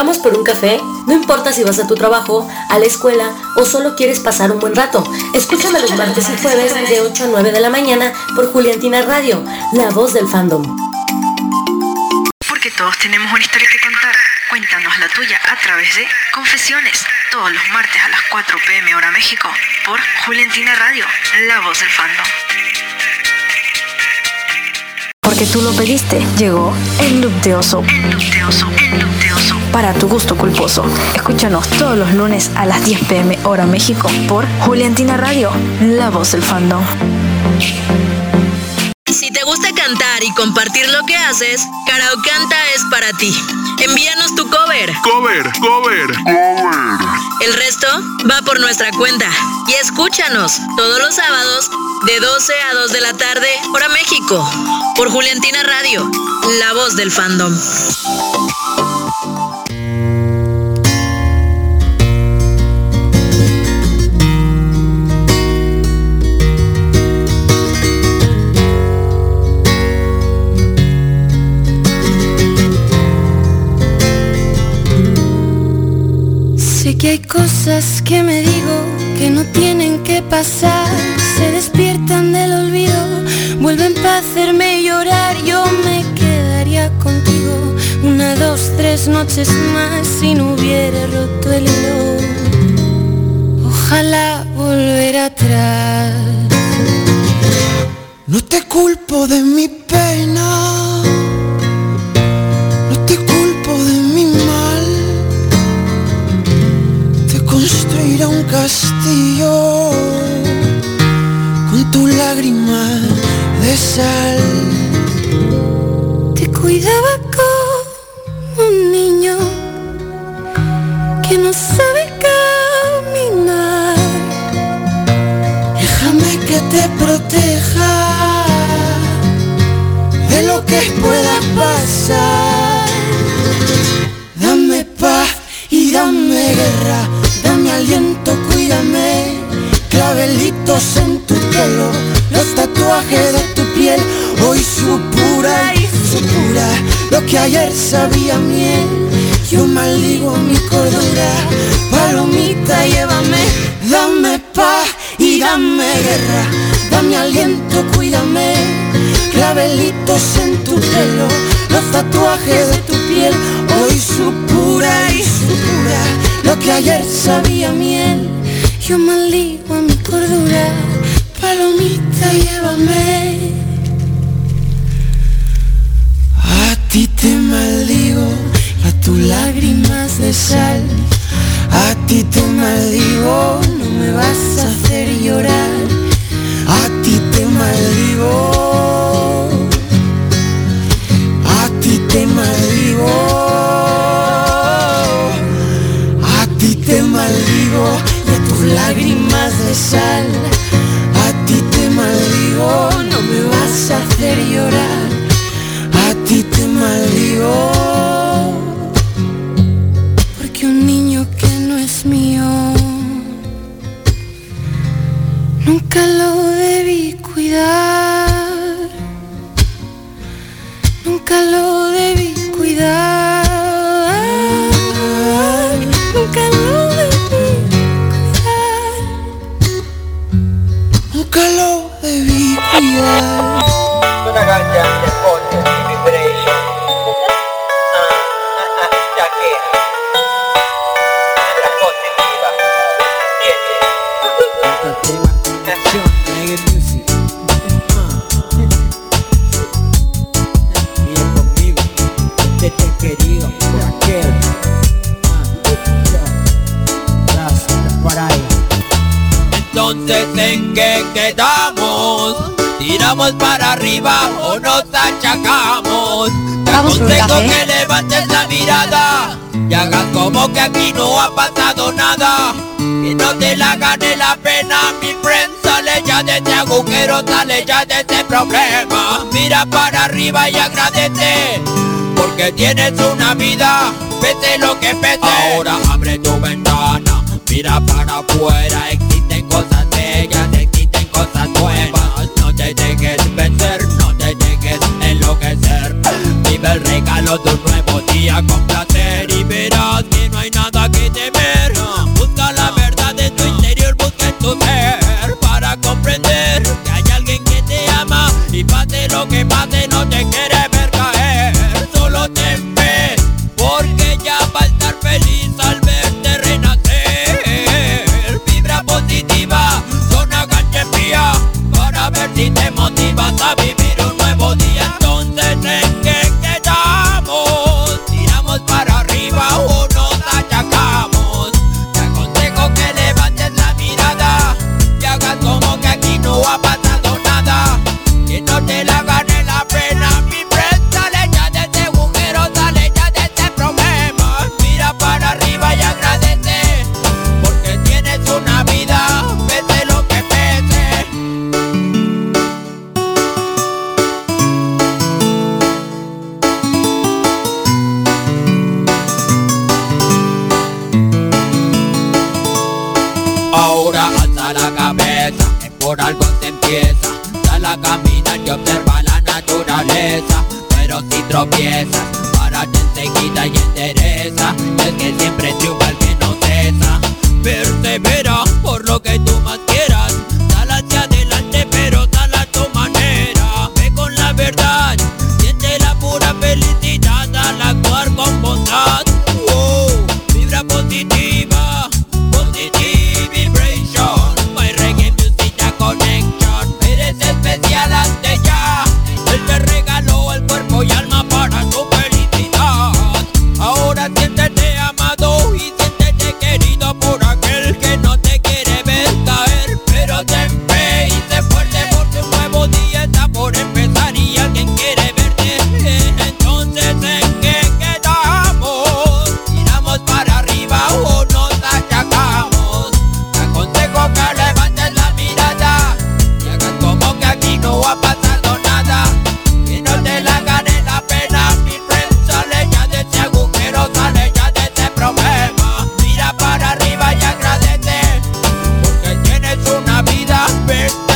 Vamos por un café, no importa si vas a tu trabajo, a la escuela o solo quieres pasar un buen rato. Escúchame los martes y jueves de 8 a 9 de la mañana por Juliantina Radio, la voz del fandom. Porque todos tenemos una historia que contar. Cuéntanos la tuya a través de Confesiones, todos los martes a las 4 pm hora México por Juliantina Radio, la voz del fandom. Porque tú lo pediste, llegó el loop de oso. El loop de oso, el loop de oso. Para tu gusto culposo. Escúchanos todos los lunes a las 10 pm hora México por Juliantina Radio, la voz del fandom. Si te gusta cantar y compartir lo que haces, Karaokanta es para ti. Envíanos tu cover. Cover, cover. El resto va por nuestra cuenta. Y escúchanos todos los sábados de 12 a 2 de la tarde, hora México, por Juliantina Radio, la voz del fandom. Que hay cosas que me digo que no tienen que pasar, se despiertan del olvido, vuelven para hacerme llorar, yo me quedaría contigo una, dos, tres noches más si no hubiera roto el hilo. Ojalá volver atrás. No te culpo de mi pena, construirá un castillo con tu lágrima de sal. Te cuidaba como un niño que no sabe caminar. Déjame que te proteja de lo que pueda pasar. En tu pelo, los tatuajes de tu piel, hoy su pura y su pura, lo que ayer sabía miel. Yo maldigo mi cordura, palomita, llévame, dame paz y dame guerra, dame aliento, cuídame. Clavelitos en tu pelo, los tatuajes de tu piel, hoy su pura y su pura, lo que ayer sabía miel. Yo maldigo a mi cordura, palomita, llévame. A ti te maldigo, a tus lágrimas de sal. A ti te maldigo, no me vas a hacer llorar. A ti te maldigo. Lágrimas de sal. A ti te maldigo, no me vas a hacer llorar. A ti te maldigo. Porque un niño que no es mío, nunca lo debí cuidar. Que levantes la mirada Y hagas como que aquí no ha pasado nada. Que no te la gane la pena mi friend Sale ya de este agujero, sale ya de este problema. Mira para arriba y agradece Porque tienes una vida, pese lo que pese. Ahora abre tu ventana, mira para afuera el regalo de un nuevo día con back.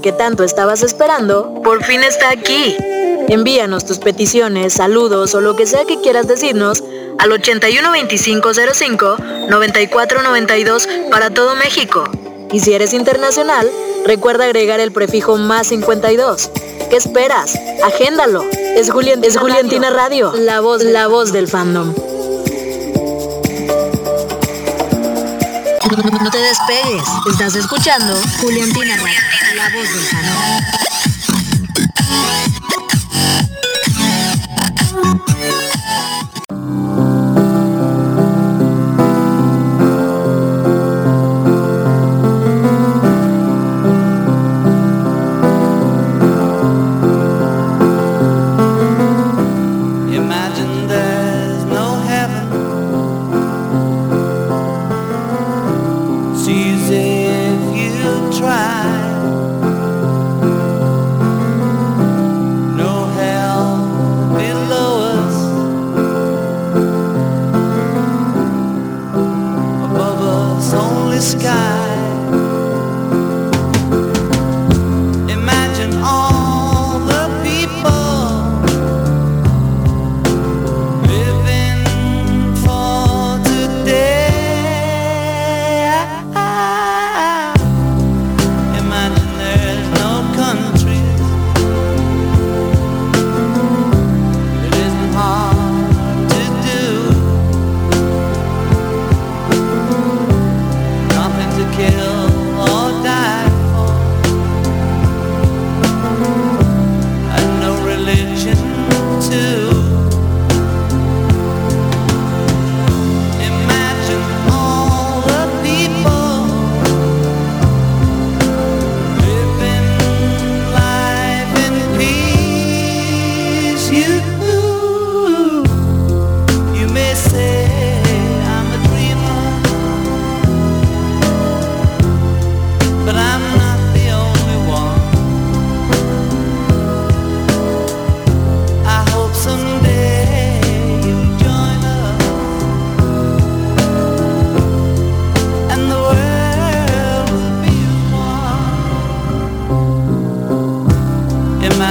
que tanto estabas esperando, por fin está aquí. Envíanos tus peticiones, saludos o lo que sea que quieras decirnos al 812505-9492 para todo México. Y si eres internacional, recuerda agregar el prefijo más 52. ¿Qué esperas? Agéndalo. Es, Julián, es Juliantina Radio, la voz, la voz del fandom. No te despegues. Estás escuchando Juliantina, la voz del canal.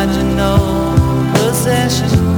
how'd you know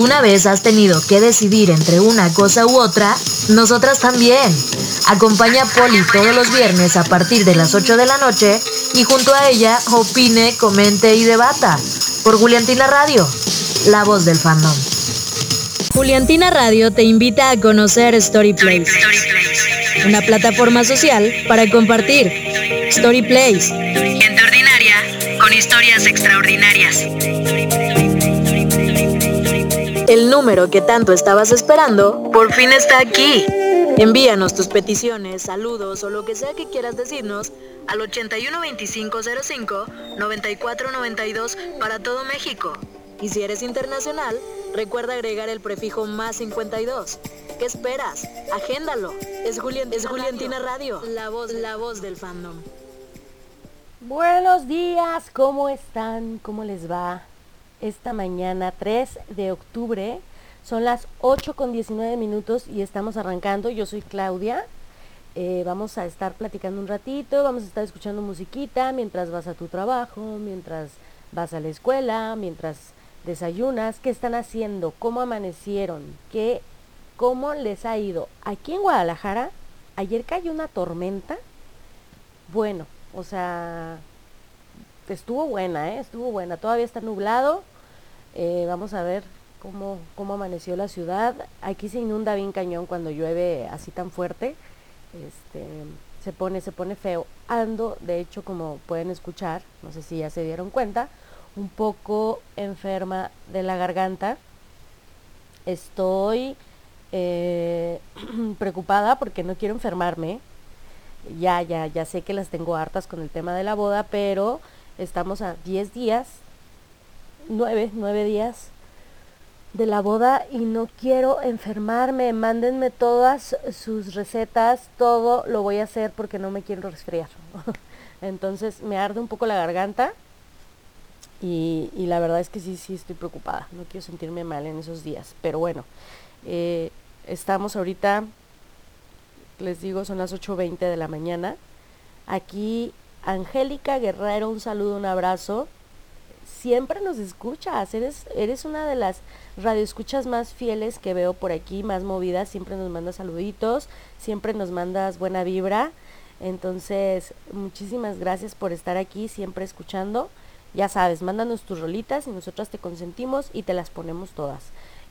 ¿Alguna vez has tenido que decidir entre una cosa u otra? Nosotras también. Acompaña a Poli todos los viernes a partir de las 8 de la noche y junto a ella opine, comente y debata. Por Juliantina Radio, la voz del fandom. Juliantina Radio te invita a conocer Story Place, una plataforma social para compartir. Story El número que tanto estabas esperando por fin está aquí. Envíanos tus peticiones, saludos o lo que sea que quieras decirnos al 812505 9492 para todo México. Y si eres internacional, recuerda agregar el prefijo más 52. ¿Qué esperas? Agéndalo. Es, Julián, es Juliantina Radio, la voz, la voz del fandom. Buenos días, ¿cómo están? ¿Cómo les va? Esta mañana 3 de octubre son las 8 con 19 minutos y estamos arrancando. Yo soy Claudia. Eh, vamos a estar platicando un ratito, vamos a estar escuchando musiquita mientras vas a tu trabajo, mientras vas a la escuela, mientras desayunas. ¿Qué están haciendo? ¿Cómo amanecieron? ¿Qué, ¿Cómo les ha ido? Aquí en Guadalajara, ayer cayó una tormenta. Bueno, o sea, estuvo buena, ¿eh? estuvo buena. Todavía está nublado. Eh, vamos a ver cómo, cómo amaneció la ciudad. Aquí se inunda bien cañón cuando llueve así tan fuerte. Este, se pone, se pone feo. Ando, de hecho, como pueden escuchar, no sé si ya se dieron cuenta, un poco enferma de la garganta. Estoy eh, preocupada porque no quiero enfermarme. Ya, ya, ya sé que las tengo hartas con el tema de la boda, pero estamos a 10 días, 9, 9 días de la boda y no quiero enfermarme. Mándenme todas sus recetas, todo lo voy a hacer porque no me quiero resfriar. Entonces me arde un poco la garganta y, y, la verdad es que sí, sí estoy preocupada. No quiero sentirme mal en esos días. Pero bueno, eh, estamos ahorita, les digo, son las 8.20 de la mañana. Aquí Angélica Guerrero, un saludo, un abrazo siempre nos escuchas, eres, eres una de las radioescuchas más fieles que veo por aquí, más movidas, siempre nos mandas saluditos, siempre nos mandas buena vibra. Entonces, muchísimas gracias por estar aquí, siempre escuchando. Ya sabes, mándanos tus rolitas y nosotras te consentimos y te las ponemos todas.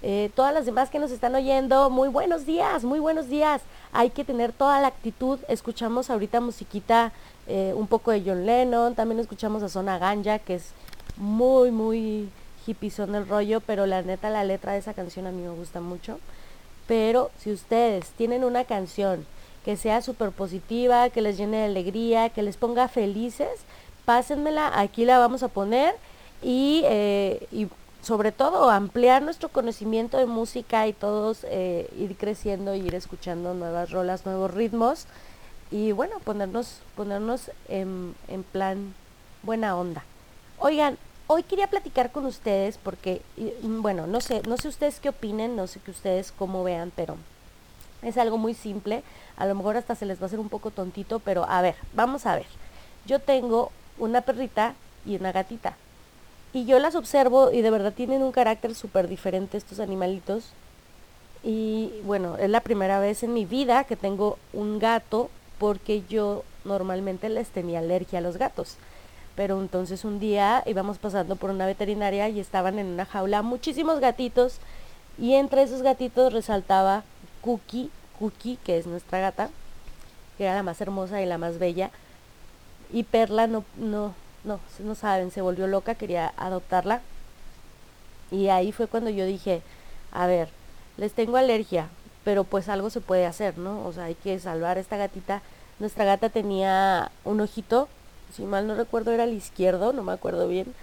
Eh, todas las demás que nos están oyendo, muy buenos días, muy buenos días. Hay que tener toda la actitud. Escuchamos ahorita musiquita, eh, un poco de John Lennon, también escuchamos a Zona Ganja, que es muy, muy hippie son el rollo, pero la neta la letra de esa canción a mí me gusta mucho. Pero si ustedes tienen una canción que sea súper positiva, que les llene de alegría, que les ponga felices, pásenmela, aquí la vamos a poner y, eh, y sobre todo ampliar nuestro conocimiento de música y todos eh, ir creciendo ir escuchando nuevas rolas, nuevos ritmos y bueno, ponernos, ponernos en, en plan buena onda. Oigan, hoy quería platicar con ustedes porque, mm, bueno, no sé, no sé ustedes qué opinen, no sé que ustedes cómo vean, pero es algo muy simple. A lo mejor hasta se les va a hacer un poco tontito, pero a ver, vamos a ver. Yo tengo una perrita y una gatita. Y yo las observo y de verdad tienen un carácter súper diferente estos animalitos. Y bueno, es la primera vez en mi vida que tengo un gato porque yo normalmente les tenía alergia a los gatos pero entonces un día íbamos pasando por una veterinaria y estaban en una jaula muchísimos gatitos y entre esos gatitos resaltaba Cookie, Cookie, que es nuestra gata, que era la más hermosa y la más bella, y Perla no, no, no, no saben, se volvió loca, quería adoptarla. Y ahí fue cuando yo dije, a ver, les tengo alergia, pero pues algo se puede hacer, ¿no? O sea, hay que salvar a esta gatita. Nuestra gata tenía un ojito si mal no recuerdo era el izquierdo, no me acuerdo bien.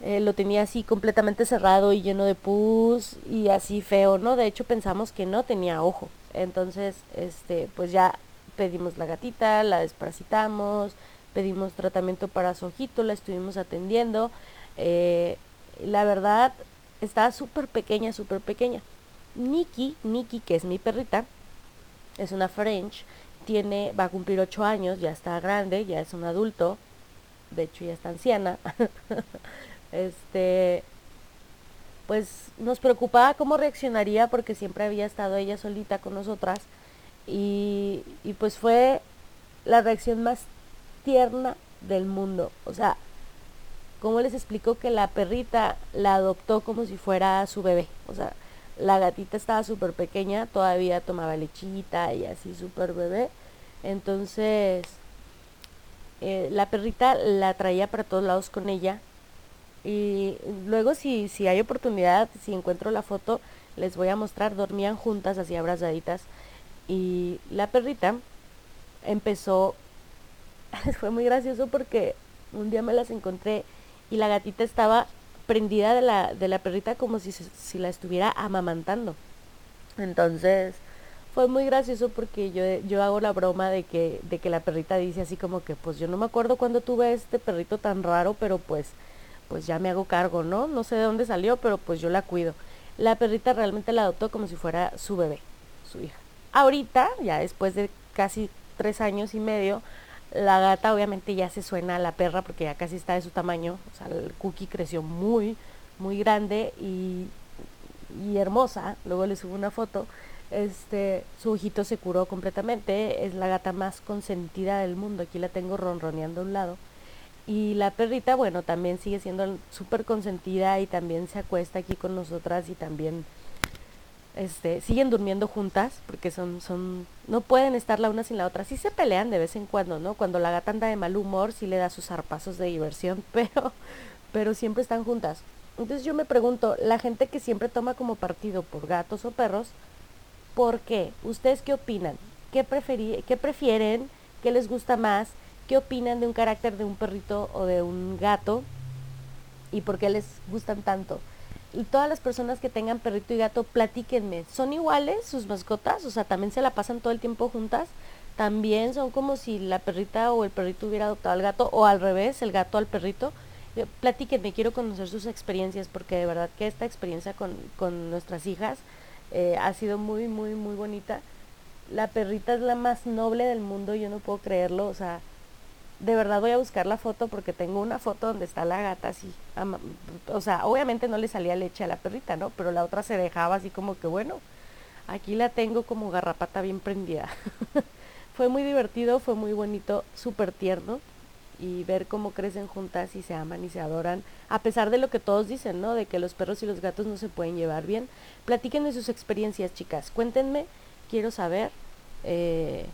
Eh, lo tenía así completamente cerrado y lleno de pus y así feo, ¿no? De hecho pensamos que no tenía ojo. Entonces, este, pues ya pedimos la gatita, la desparasitamos, pedimos tratamiento para su ojito, la estuvimos atendiendo. Eh, la verdad, estaba súper pequeña, súper pequeña. Nikki, Nikki, que es mi perrita, es una French, tiene, va a cumplir ocho años, ya está grande, ya es un adulto, de hecho ya está anciana. este, pues nos preocupaba cómo reaccionaría porque siempre había estado ella solita con nosotras y, y pues fue la reacción más tierna del mundo. O sea, ¿cómo les explico que la perrita la adoptó como si fuera su bebé? O sea, la gatita estaba súper pequeña, todavía tomaba lechita y así súper bebé. Entonces, eh, la perrita la traía para todos lados con ella. Y luego si, si hay oportunidad, si encuentro la foto, les voy a mostrar, dormían juntas, así abrazaditas. Y la perrita empezó, fue muy gracioso porque un día me las encontré y la gatita estaba prendida de la, de la perrita como si, si la estuviera amamantando. Entonces fue muy gracioso porque yo, yo hago la broma de que, de que la perrita dice así como que pues yo no me acuerdo cuando tuve este perrito tan raro, pero pues, pues ya me hago cargo, ¿no? No sé de dónde salió, pero pues yo la cuido. La perrita realmente la adoptó como si fuera su bebé, su hija. Ahorita, ya después de casi tres años y medio, la gata obviamente ya se suena a la perra porque ya casi está de su tamaño. O sea, el cookie creció muy, muy grande y, y hermosa. Luego le subo una foto. Este, su ojito se curó completamente. Es la gata más consentida del mundo. Aquí la tengo ronroneando a un lado. Y la perrita, bueno, también sigue siendo súper consentida y también se acuesta aquí con nosotras y también este, siguen durmiendo juntas porque son, son, no pueden estar la una sin la otra. Sí se pelean de vez en cuando, ¿no? Cuando la gata anda de mal humor, sí le da sus zarpazos de diversión, pero, pero siempre están juntas. Entonces yo me pregunto, la gente que siempre toma como partido por gatos o perros, ¿por qué? ¿Ustedes qué opinan? ¿Qué, qué prefieren? ¿Qué les gusta más? ¿Qué opinan de un carácter de un perrito o de un gato? ¿Y por qué les gustan tanto? y todas las personas que tengan perrito y gato, platíquenme. ¿Son iguales sus mascotas? O sea, también se la pasan todo el tiempo juntas. También son como si la perrita o el perrito hubiera adoptado al gato o al revés, el gato al perrito. Eh, Platíquenme, quiero conocer sus experiencias porque de verdad que esta experiencia con, con nuestras hijas eh, ha sido muy, muy, muy bonita. La perrita es la más noble del mundo, yo no puedo creerlo. O sea, de verdad voy a buscar la foto porque tengo una foto donde está la gata así. O sea, obviamente no le salía leche a la perrita, ¿no? Pero la otra se dejaba así como que, bueno, aquí la tengo como garrapata bien prendida. fue muy divertido, fue muy bonito, súper tierno. Y ver cómo crecen juntas y se aman y se adoran, a pesar de lo que todos dicen, ¿no? De que los perros y los gatos no se pueden llevar bien. Platíquenme sus experiencias, chicas. Cuéntenme, quiero saber. Eh,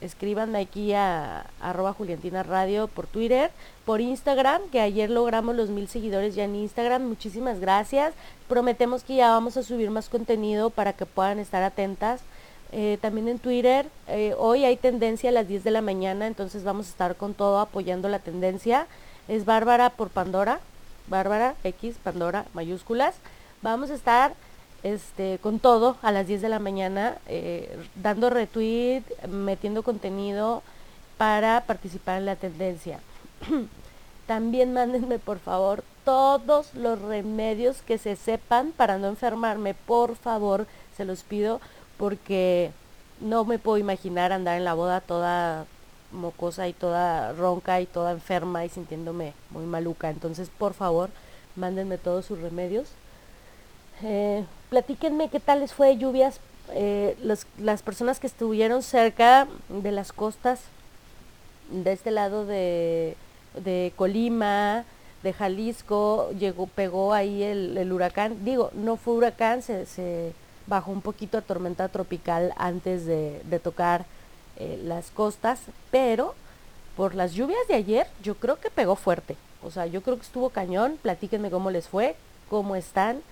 escríbanme aquí a arroba Juliantina Radio por Twitter, por Instagram, que ayer logramos los mil seguidores ya en Instagram. Muchísimas gracias. Prometemos que ya vamos a subir más contenido para que puedan estar atentas. Eh, también en Twitter, eh, hoy hay tendencia a las 10 de la mañana, entonces vamos a estar con todo apoyando la tendencia. Es Bárbara por Pandora, Bárbara X, Pandora, mayúsculas. Vamos a estar este, con todo a las 10 de la mañana, eh, dando retweet, metiendo contenido para participar en la tendencia. También mándenme por favor todos los remedios que se sepan para no enfermarme, por favor, se los pido, porque no me puedo imaginar andar en la boda toda mocosa y toda ronca y toda enferma y sintiéndome muy maluca. Entonces, por favor, mándenme todos sus remedios. Eh, platíquenme qué tal les fue lluvias, eh, los- las personas que estuvieron cerca de las costas de este lado de, de Colima, de Jalisco, llegó, pegó ahí el, el huracán. Digo, no fue huracán, se, se bajó un poquito a tormenta tropical antes de, de tocar eh, las costas, pero por las lluvias de ayer yo creo que pegó fuerte. O sea, yo creo que estuvo cañón. Platíquenme cómo les fue, cómo están.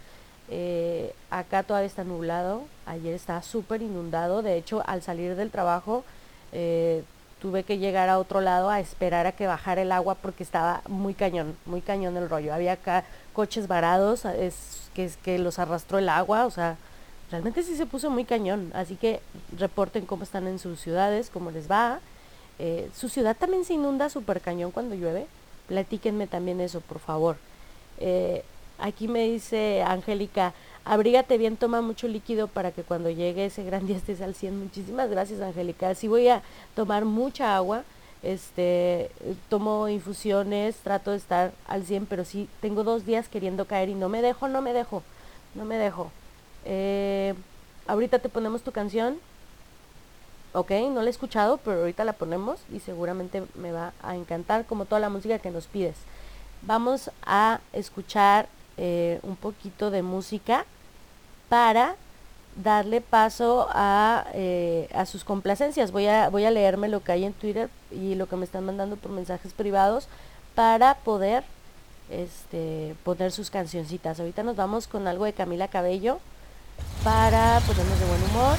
Eh, acá todavía está nublado. Ayer estaba súper inundado. De hecho, al salir del trabajo eh, tuve que llegar a otro lado a esperar a que bajara el agua porque estaba muy cañón, muy cañón el rollo. Había acá coches varados, es que, que los arrastró el agua, o sea, realmente sí se puso muy cañón. Así que reporten cómo están en sus ciudades, cómo les va. Eh, su ciudad también se inunda súper cañón cuando llueve. Platíquenme también eso, por favor. Eh, aquí me dice Angélica, abrígate bien, toma mucho líquido para que cuando llegue ese gran día estés al 100. Muchísimas gracias, Angélica. Sí voy a tomar mucha agua. Este, tomo infusiones, trato de estar al 100, pero sí tengo dos días queriendo caer y no me dejo, no me dejo, no me dejo. Eh, ahorita te ponemos tu canción. Ok, no la he escuchado, pero ahorita la ponemos y seguramente me va a encantar como toda la música que nos pides. Vamos a escuchar eh, un poquito de música para darle paso a, eh, a sus complacencias. Voy a, voy a leerme lo que hay en Twitter y lo que me están mandando por mensajes privados para poder este, poner sus cancioncitas. Ahorita nos vamos con algo de Camila Cabello para ponernos de buen humor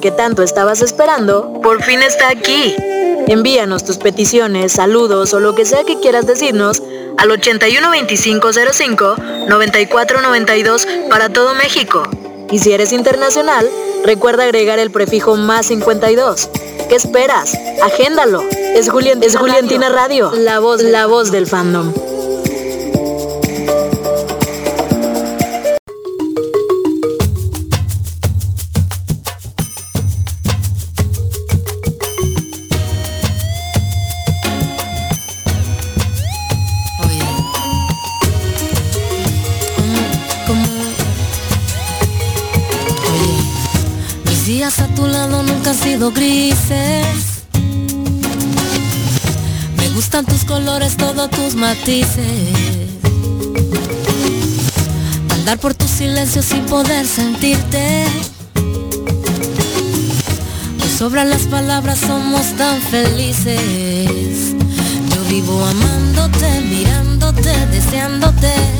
que tanto estabas esperando, por fin está aquí. Envíanos tus peticiones, saludos o lo que sea que quieras decirnos al 812505-9492 para todo México. Y si eres internacional, recuerda agregar el prefijo más 52. ¿Qué esperas? Agéndalo. Es, Julián, es Juliantina Radio, la voz, la voz del fandom. colores, todos tus matices. Andar por tu silencio sin poder sentirte. Nos sobran las palabras, somos tan felices. Yo vivo amándote, mirándote, deseándote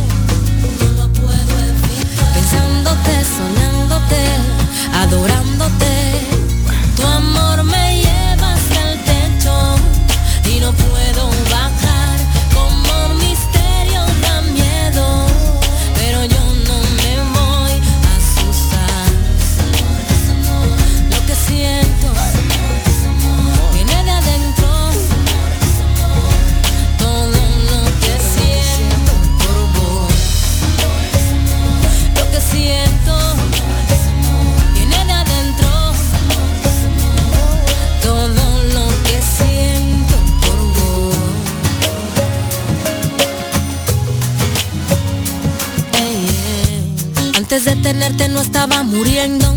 estaba muriendo.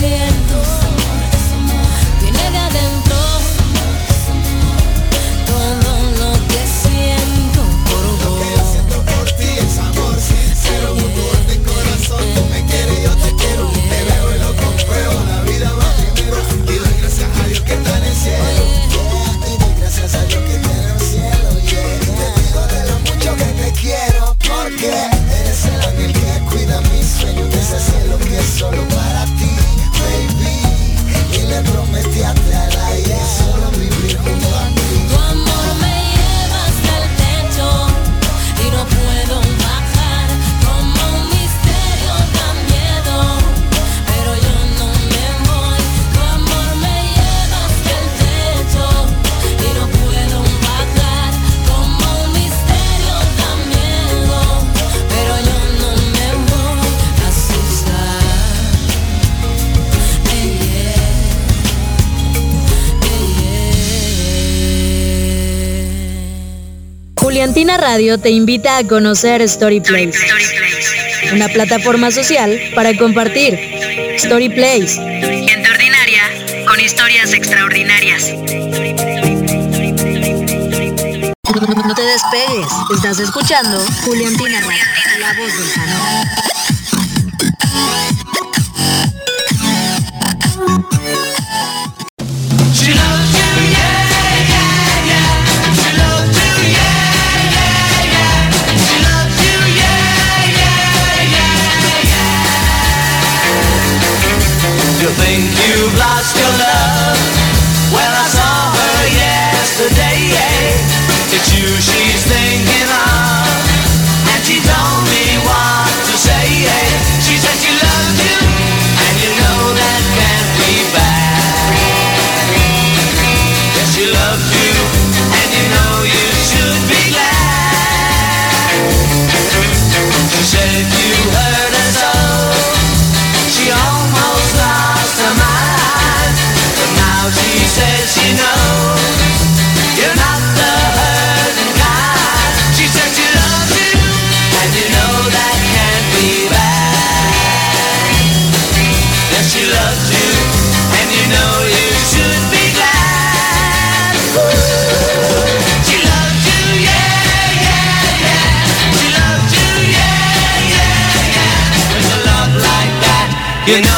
sin Radio te invita a conocer Storyplace, una plataforma social para compartir. Storyplace, Gente ordinaria con historias extraordinarias. No te despegues, estás escuchando Juliantina Radio, la voz del canal. You know.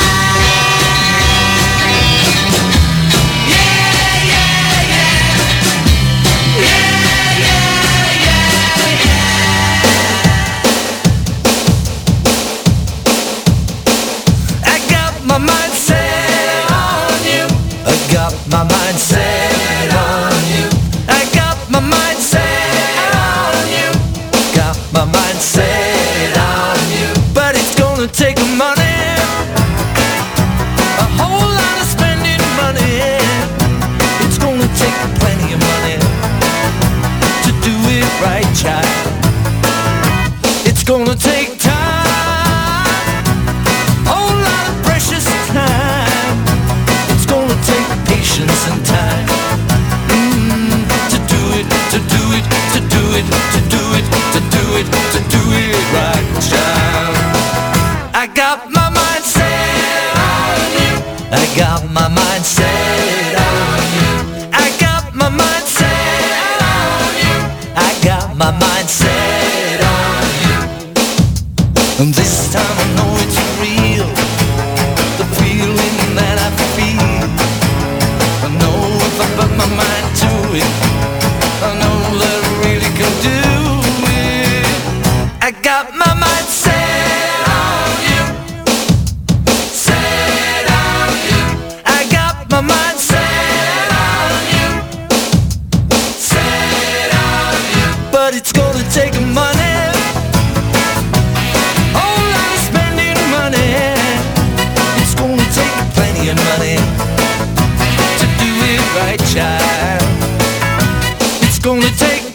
It's gonna take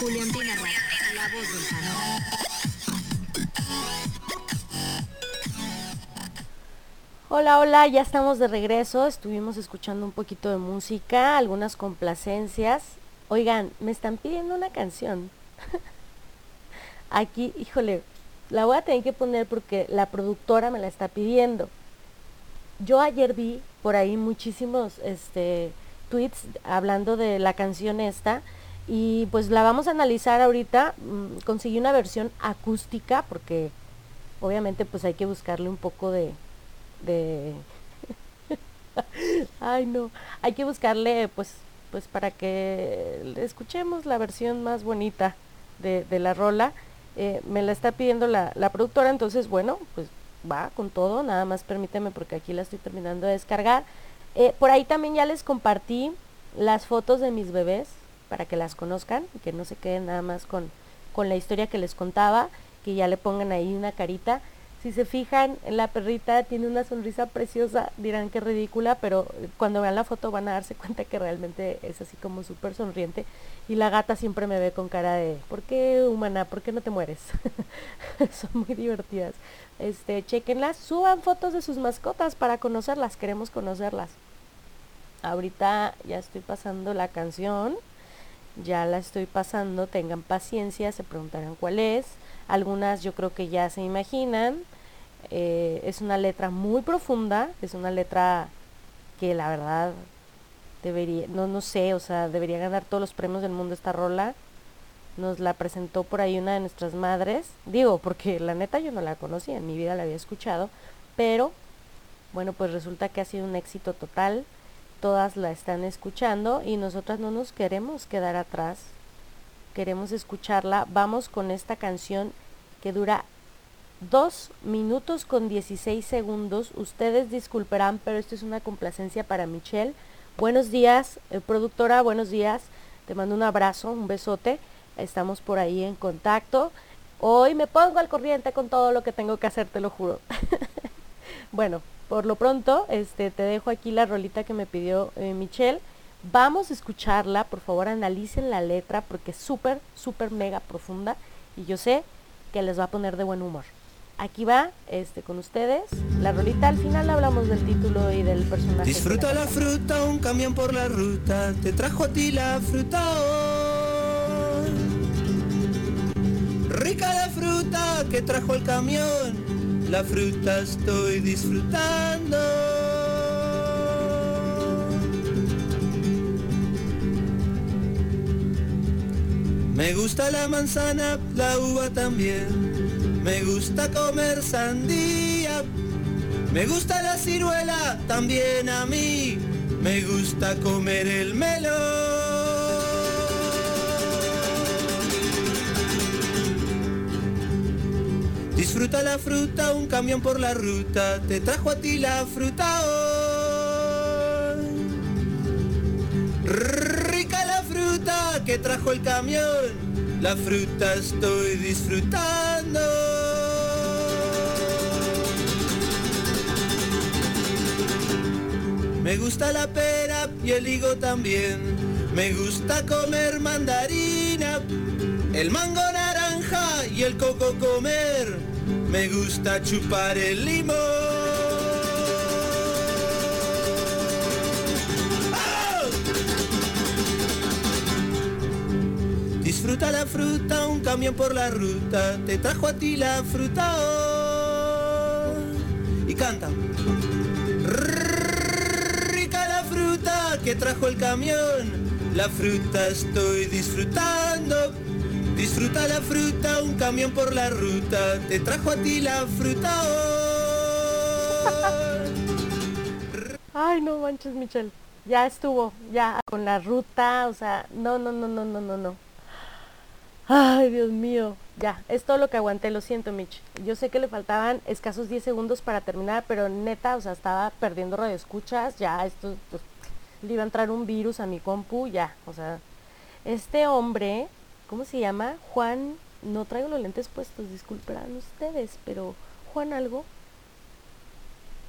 Radio, la voz del fandom. Hola, hola, ya estamos de regreso. Estuvimos escuchando un poquito de música, algunas complacencias. Oigan, me están pidiendo una canción. Aquí, híjole, la voy a tener que poner porque la productora me la está pidiendo. Yo ayer vi por ahí muchísimos este, tweets hablando de la canción esta y pues la vamos a analizar ahorita. Mm, Conseguí una versión acústica porque obviamente pues hay que buscarle un poco de... Ay no, hay que buscarle pues pues para que escuchemos la versión más bonita de, la rola. Eh, me la está pidiendo la, la productora, entonces bueno, pues va con todo, nada más permíteme porque aquí la estoy terminando de descargar. Eh, por ahí también ya les compartí las fotos de mis bebés para que las conozcan y que no se queden nada más con, con la historia que les contaba, que ya le pongan ahí una carita. Si se fijan, la perrita tiene una sonrisa preciosa, dirán que ridícula, pero cuando vean la foto van a darse cuenta que realmente es así como súper sonriente. Y la gata siempre me ve con cara de, ¿por qué humana? ¿Por qué no te mueres? Son muy divertidas. Este, chequenlas, suban fotos de sus mascotas para conocerlas, queremos conocerlas. Ahorita ya estoy pasando la canción, ya la estoy pasando, tengan paciencia, se preguntarán cuál es. Algunas yo creo que ya se imaginan. Eh, es una letra muy profunda, es una letra que la verdad debería, no, no sé, o sea, debería ganar todos los premios del mundo esta rola. Nos la presentó por ahí una de nuestras madres, digo, porque la neta yo no la conocía, en mi vida la había escuchado, pero bueno, pues resulta que ha sido un éxito total, todas la están escuchando y nosotras no nos queremos quedar atrás, queremos escucharla. Vamos con esta canción que dura 2 minutos con 16 segundos. Ustedes disculparán, pero esto es una complacencia para Michelle. Buenos días, eh, productora, buenos días. Te mando un abrazo, un besote. Estamos por ahí en contacto. Hoy me pongo al corriente con todo lo que tengo que hacer, te lo juro. bueno, por lo pronto, este, te dejo aquí la rolita que me pidió eh, Michelle. Vamos a escucharla, por favor analicen la letra porque es súper, súper mega profunda y yo sé que les va a poner de buen humor. Aquí va, este, con ustedes, la rolita, al final hablamos del título y del personaje. Disfruta la fruta, un camión por la ruta, te trajo a ti la fruta hoy. Rica la fruta que trajo el camión, la fruta estoy disfrutando. Me gusta la manzana, la uva también. Me gusta comer sandía. Me gusta la ciruela también a mí. Me gusta comer el melón. Disfruta la fruta, un camión por la ruta. Te trajo a ti la fruta hoy. Rica la fruta que trajo el camión. La fruta estoy disfrutando. Me gusta la pera y el higo también. Me gusta comer mandarina, el mango naranja y el coco comer. Me gusta chupar el limón. Disfruta la fruta, un camión por la ruta, te trajo a ti la fruta. Y canta. Rica la fruta que trajo el camión, la fruta estoy disfrutando. Disfruta la fruta, un camión por la ruta, te trajo a ti la fruta hoy. Ay, no manches, Michelle. Ya estuvo, ya con la ruta, o sea, no, no, no, no, no, no, no. Ay, Dios mío. Ya, es todo lo que aguanté, lo siento, Mitch. Yo sé que le faltaban escasos 10 segundos para terminar, pero neta, o sea, estaba perdiendo radioescuchas, ya esto, pues, le iba a entrar un virus a mi compu, ya, o sea, este hombre, ¿cómo se llama? Juan, no traigo los lentes puestos, disculparán ustedes, pero Juan algo,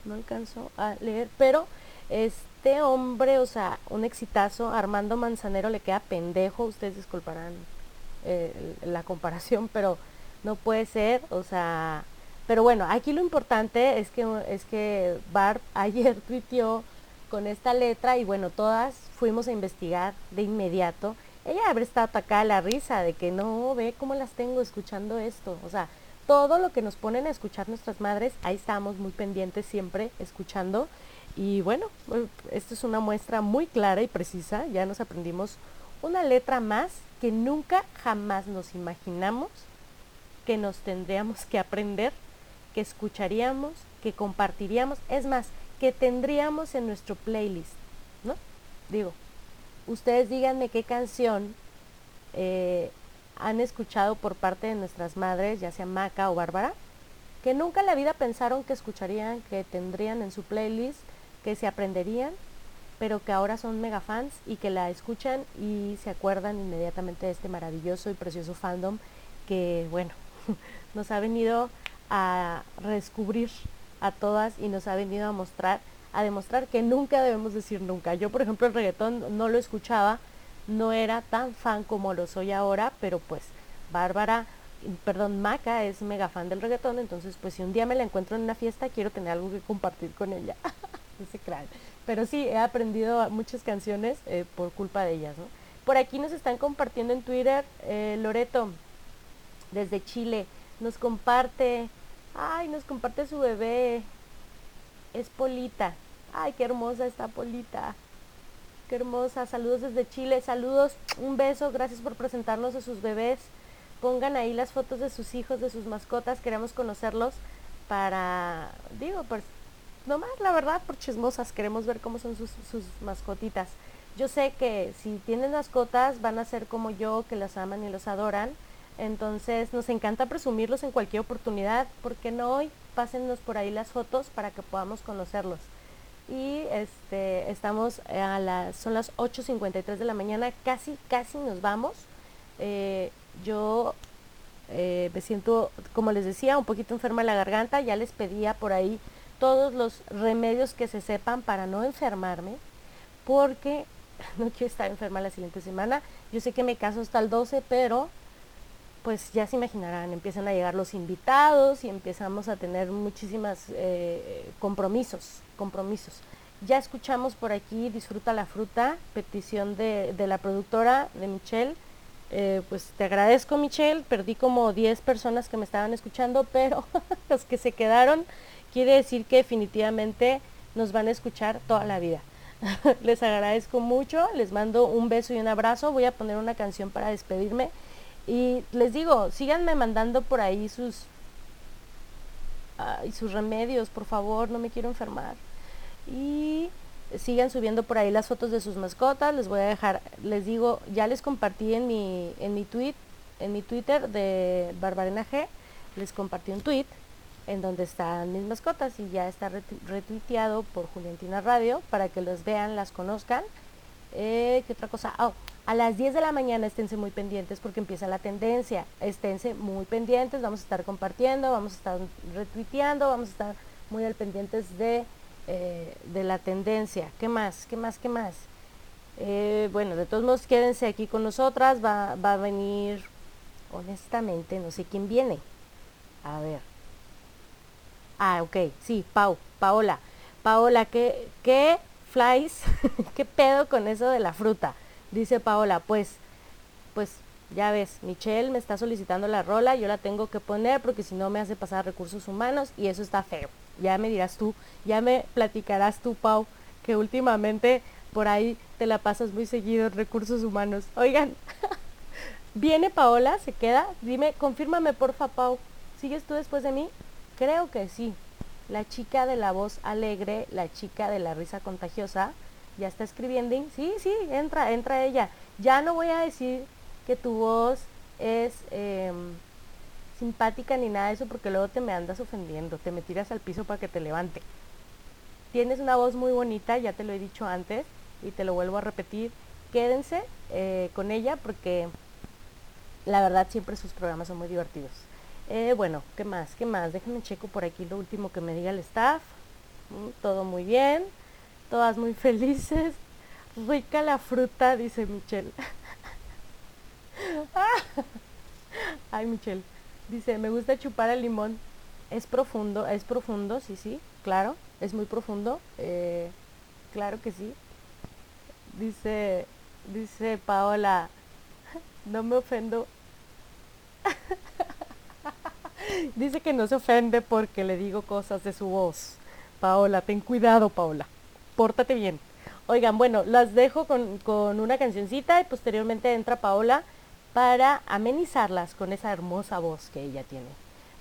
no alcanzo a leer, pero Este hombre, o sea, un exitazo, Armando Manzanero le queda pendejo, ustedes disculparán eh, la comparación, pero no puede ser, o sea, pero bueno, aquí lo importante es que es que Barb ayer tuiteó con esta letra y bueno, todas fuimos a investigar de inmediato. Ella habrá estado atacada a la risa de que no ve cómo las tengo escuchando esto, o sea, todo lo que nos ponen a escuchar nuestras madres, ahí estamos muy pendientes siempre escuchando. Y bueno, esto es una muestra muy clara y precisa, ya nos aprendimos una letra más que nunca jamás nos imaginamos que nos tendríamos que aprender, que escucharíamos, que compartiríamos, es más, que tendríamos en nuestro playlist, ¿no? Digo, ustedes díganme qué canción eh, han escuchado por parte de nuestras madres, ya sea Maca o Bárbara, que nunca en la vida pensaron que escucharían, que tendrían en su playlist, que se aprenderían, pero que ahora son mega fans y que la escuchan y se acuerdan inmediatamente de este maravilloso y precioso fandom que, bueno, nos ha venido a redescubrir a todas y nos ha venido a mostrar, a demostrar que nunca debemos decir nunca. Yo, por ejemplo, el reggaetón no lo escuchaba, no era tan fan como lo soy ahora, pero pues Bárbara, perdón, Maca es mega fan del reggaetón, entonces pues si un día me la encuentro en una fiesta, quiero tener algo que compartir con ella. no se crean. Pero sí, he aprendido muchas canciones eh, por culpa de ellas. Por aquí nos están compartiendo en Twitter, eh, Loreto, desde Chile, nos comparte, ay, nos comparte su bebé, es Polita, ay, qué hermosa está Polita, qué hermosa, saludos desde Chile, saludos, un beso, gracias por presentarnos a sus bebés, pongan ahí las fotos de sus hijos, de sus mascotas, queremos conocerlos para, digo, pues nomás la verdad por chismosas, queremos ver cómo son sus, sus mascotitas. Yo sé que si tienen mascotas van a ser como yo, que las aman y los adoran. Entonces nos encanta presumirlos en cualquier oportunidad. ¿Por qué no hoy? Pásennos por ahí las fotos para que podamos conocerlos. Y este, estamos a las, son las 8.53 de la mañana, casi, casi nos vamos. Eh, yo eh, me siento, como les decía, un poquito enferma de la garganta. Ya les pedía por ahí todos los remedios que se sepan para no enfermarme, porque no quiero estar enferma la siguiente semana. Yo sé que me caso hasta el 12, pero pues ya se imaginarán, empiezan a llegar los invitados y empezamos a tener muchísimas eh, compromisos, compromisos. Ya escuchamos por aquí Disfruta la fruta, petición de, de la productora de Michelle. Eh, pues te agradezco Michelle, perdí como 10 personas que me estaban escuchando, pero los que se quedaron quiere decir que definitivamente nos van a escuchar toda la vida. les agradezco mucho, les mando un beso y un abrazo. Voy a poner una canción para despedirme. Y les digo, síganme mandando por ahí sus, sus remedios, por favor, no me quiero enfermar. Y sigan subiendo por ahí las fotos de sus mascotas. Les voy a dejar, les digo, ya les compartí en mi, en mi tweet, en mi Twitter de Barbarena G, les compartí un tweet en donde están mis mascotas y ya está retuiteado por Juliantina Radio para que los vean, las conozcan. Eh, ¿Qué otra cosa? Oh, a las 10 de la mañana esténse muy pendientes porque empieza la tendencia. Esténse muy pendientes, vamos a estar compartiendo, vamos a estar retuiteando, vamos a estar muy al pendientes de, eh, de la tendencia. ¿Qué más? ¿Qué más? ¿Qué más? Eh, bueno, de todos modos quédense aquí con nosotras, va, va a venir, honestamente, no sé quién viene. A ver. Ah, ok, sí, Pau, Paola. Paola, ¿qué, qué flies? ¿Qué pedo con eso de la fruta? Dice Paola, pues, pues ya ves, Michelle me está solicitando la rola, yo la tengo que poner porque si no me hace pasar recursos humanos y eso está feo. Ya me dirás tú, ya me platicarás tú, Pau, que últimamente por ahí te la pasas muy seguido recursos humanos. Oigan, viene Paola, se queda, dime, confírmame porfa, Pau, ¿sigues tú después de mí? Creo que sí. La chica de la voz alegre, la chica de la risa contagiosa, ya está escribiendo. Sí, sí, entra, entra ella. Ya no voy a decir que tu voz es em, simpática ni nada de eso porque luego te me andas ofendiendo, te me tiras al piso para que te levante. Tienes una voz muy bonita, ya te lo he dicho antes y te lo vuelvo a repetir. Quédense eh, con ella porque la verdad siempre sus programas son muy divertidos. Eh, bueno, ¿qué más? ¿Qué más? Déjenme checo por aquí lo último que me diga el staff. Mm, todo muy bien. Todas muy felices. Rica la fruta, dice Michelle. Ay, Michelle. Dice, me gusta chupar el limón. Es profundo, es profundo, sí, sí, claro. Es muy profundo. eh, claro que sí. Dice, dice Paola, no me ofendo. Dice que no se ofende porque le digo cosas de su voz. Paola, ten cuidado, Paola. Pórtate bien. Oigan, bueno, las dejo con, con una cancioncita y posteriormente entra Paola para amenizarlas con esa hermosa voz que ella tiene.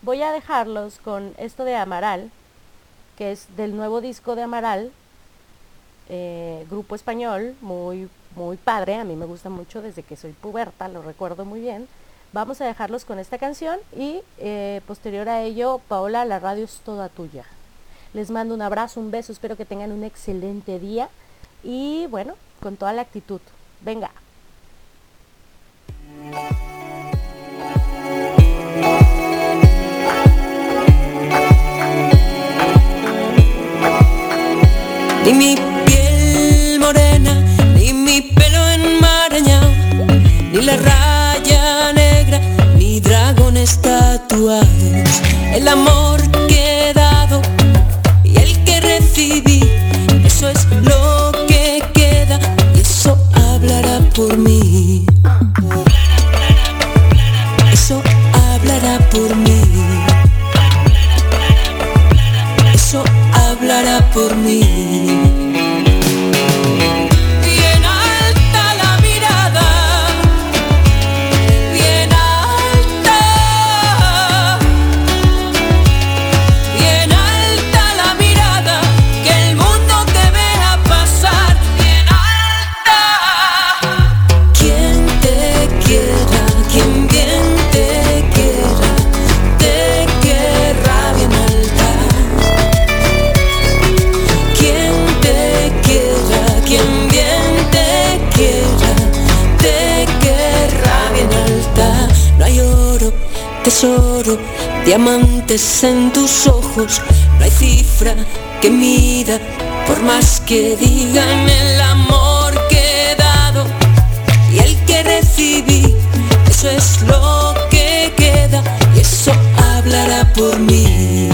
Voy a dejarlos con esto de Amaral, que es del nuevo disco de Amaral, eh, grupo español, muy, muy padre, a mí me gusta mucho desde que soy puberta, lo recuerdo muy bien. Vamos a dejarlos con esta canción y eh, posterior a ello, Paola, la radio es toda tuya. Les mando un abrazo, un beso, espero que tengan un excelente día y bueno, con toda la actitud. Venga. Ni mi piel morena, ni mi pelo enmarañado, ni la raya negra, ni dragones tatuados. El amor que eso es lo que queda y eso hablará por mí. Eso hablará por mí. Eso hablará por mí. Tesoro, diamantes en tus ojos. No hay cifra que mida, por más que digan el amor que he dado y el que recibí. Eso es lo que queda y eso hablará por mí.